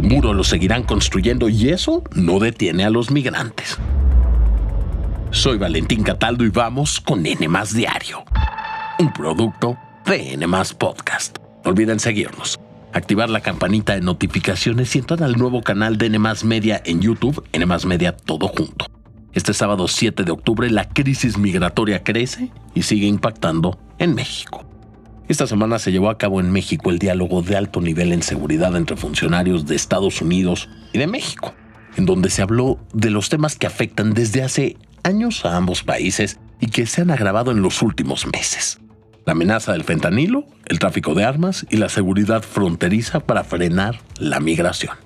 El muro lo seguirán construyendo y eso no detiene a los migrantes. Soy Valentín Cataldo y vamos con N Diario, un producto de N Podcast. No olviden seguirnos, activar la campanita de notificaciones y entrar al nuevo canal de N Media en YouTube, N Media todo junto. Este sábado 7 de octubre la crisis migratoria crece y sigue impactando en México. Esta semana se llevó a cabo en México el diálogo de alto nivel en seguridad entre funcionarios de Estados Unidos y de México, en donde se habló de los temas que afectan desde hace años a ambos países y que se han agravado en los últimos meses. La amenaza del fentanilo, el tráfico de armas y la seguridad fronteriza para frenar la migración.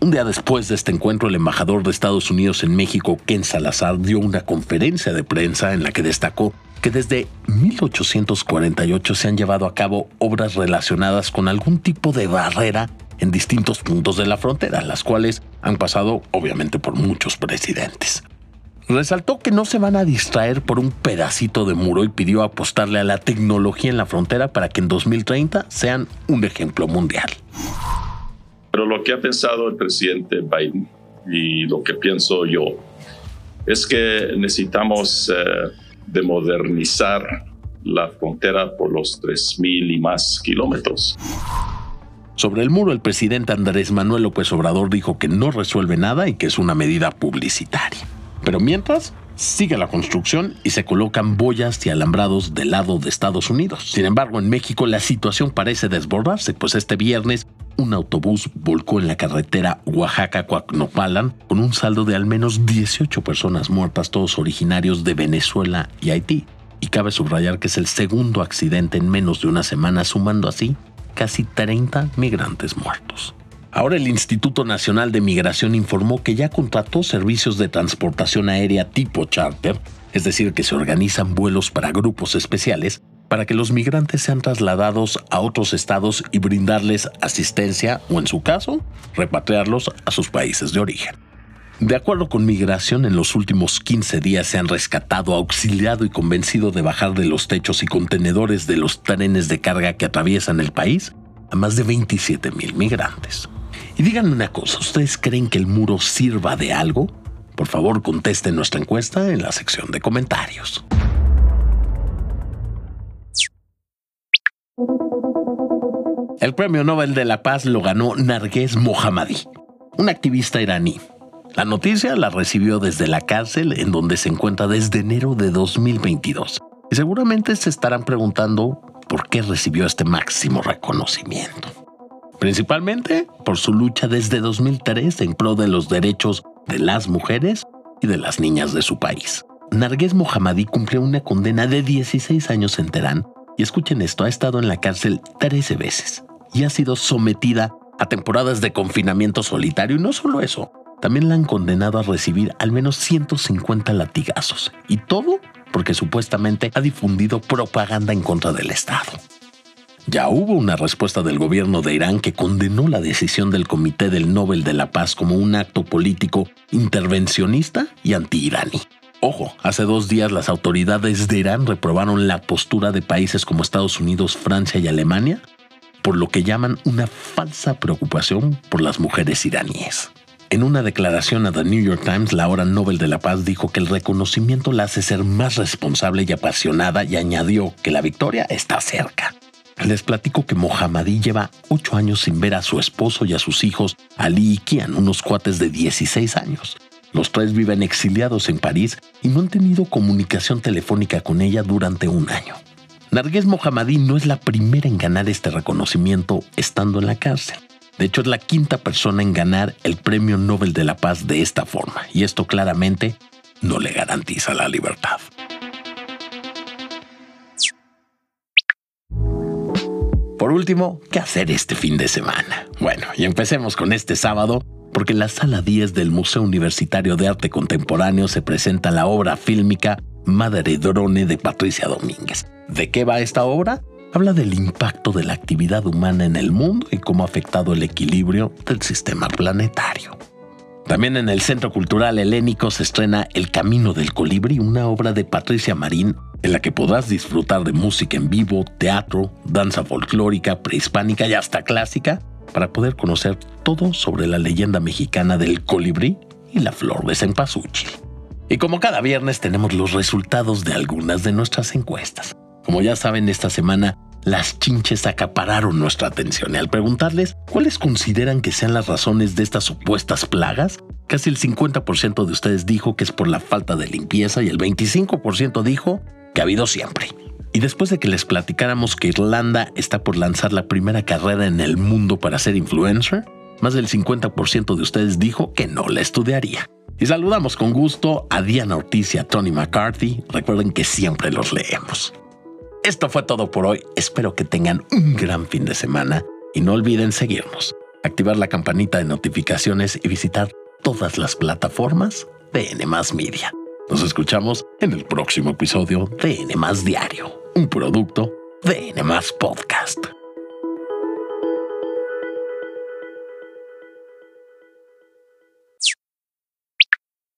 Un día después de este encuentro, el embajador de Estados Unidos en México, Ken Salazar, dio una conferencia de prensa en la que destacó que desde 1848 se han llevado a cabo obras relacionadas con algún tipo de barrera en distintos puntos de la frontera, las cuales han pasado obviamente por muchos presidentes. Resaltó que no se van a distraer por un pedacito de muro y pidió apostarle a la tecnología en la frontera para que en 2030 sean un ejemplo mundial. Pero lo que ha pensado el presidente Biden y lo que pienso yo es que necesitamos eh, de modernizar la frontera por los 3.000 y más kilómetros. Sobre el muro, el presidente Andrés Manuel López Obrador dijo que no resuelve nada y que es una medida publicitaria. Pero mientras, sigue la construcción y se colocan boyas y alambrados del lado de Estados Unidos. Sin embargo, en México la situación parece desbordarse, pues este viernes un autobús volcó en la carretera Oaxaca-Coacnopalan con un saldo de al menos 18 personas muertas, todos originarios de Venezuela y Haití. Y cabe subrayar que es el segundo accidente en menos de una semana, sumando así casi 30 migrantes muertos. Ahora el Instituto Nacional de Migración informó que ya contrató servicios de transportación aérea tipo charter, es decir, que se organizan vuelos para grupos especiales para que los migrantes sean trasladados a otros estados y brindarles asistencia o, en su caso, repatriarlos a sus países de origen. De acuerdo con Migración, en los últimos 15 días se han rescatado, auxiliado y convencido de bajar de los techos y contenedores de los trenes de carga que atraviesan el país a más de 27 mil migrantes. Y díganme una cosa, ¿ustedes creen que el muro sirva de algo? Por favor, contesten nuestra encuesta en la sección de comentarios. El premio Nobel de la Paz lo ganó Narges Mohammadi, un activista iraní. La noticia la recibió desde la cárcel en donde se encuentra desde enero de 2022. Y seguramente se estarán preguntando por qué recibió este máximo reconocimiento. Principalmente por su lucha desde 2003 en pro de los derechos de las mujeres y de las niñas de su país. Narges Mohammadi cumplió una condena de 16 años en Teherán y escuchen esto, ha estado en la cárcel 13 veces y ha sido sometida a temporadas de confinamiento solitario y no solo eso, también la han condenado a recibir al menos 150 latigazos y todo porque supuestamente ha difundido propaganda en contra del Estado. Ya hubo una respuesta del gobierno de Irán que condenó la decisión del Comité del Nobel de la Paz como un acto político intervencionista y anti-iraní. Ojo, hace dos días las autoridades de Irán reprobaron la postura de países como Estados Unidos, Francia y Alemania por lo que llaman una falsa preocupación por las mujeres iraníes. En una declaración a The New York Times, la hora Nobel de la Paz dijo que el reconocimiento la hace ser más responsable y apasionada y añadió que la victoria está cerca. Les platico que Mohammadi lleva ocho años sin ver a su esposo y a sus hijos, Ali y Kian, unos cuates de 16 años. Los tres viven exiliados en París y no han tenido comunicación telefónica con ella durante un año. Nargués Mohammadi no es la primera en ganar este reconocimiento estando en la cárcel. De hecho, es la quinta persona en ganar el Premio Nobel de la Paz de esta forma, y esto claramente no le garantiza la libertad. Por último, ¿qué hacer este fin de semana? Bueno, y empecemos con este sábado porque en la sala 10 del Museo Universitario de Arte Contemporáneo se presenta la obra fílmica Madre Drone de Patricia Domínguez. ¿De qué va esta obra? Habla del impacto de la actividad humana en el mundo y cómo ha afectado el equilibrio del sistema planetario. También en el Centro Cultural Helénico se estrena El Camino del Colibrí, una obra de Patricia Marín en la que podrás disfrutar de música en vivo, teatro, danza folclórica, prehispánica y hasta clásica, para poder conocer todo sobre la leyenda mexicana del colibrí y la flor de cempasúchil. Y como cada viernes tenemos los resultados de algunas de nuestras encuestas. Como ya saben, esta semana las chinches acapararon nuestra atención y al preguntarles cuáles consideran que sean las razones de estas supuestas plagas, casi el 50% de ustedes dijo que es por la falta de limpieza y el 25% dijo que ha habido siempre. Y después de que les platicáramos que Irlanda está por lanzar la primera carrera en el mundo para ser influencer, más del 50% de ustedes dijo que no la estudiaría. Y saludamos con gusto a Diana Ortiz y a Tony McCarthy. Recuerden que siempre los leemos. Esto fue todo por hoy. Espero que tengan un gran fin de semana y no olviden seguirnos, activar la campanita de notificaciones y visitar todas las plataformas de N Media. Nos escuchamos en el próximo episodio de N Diario, un producto de N Podcast.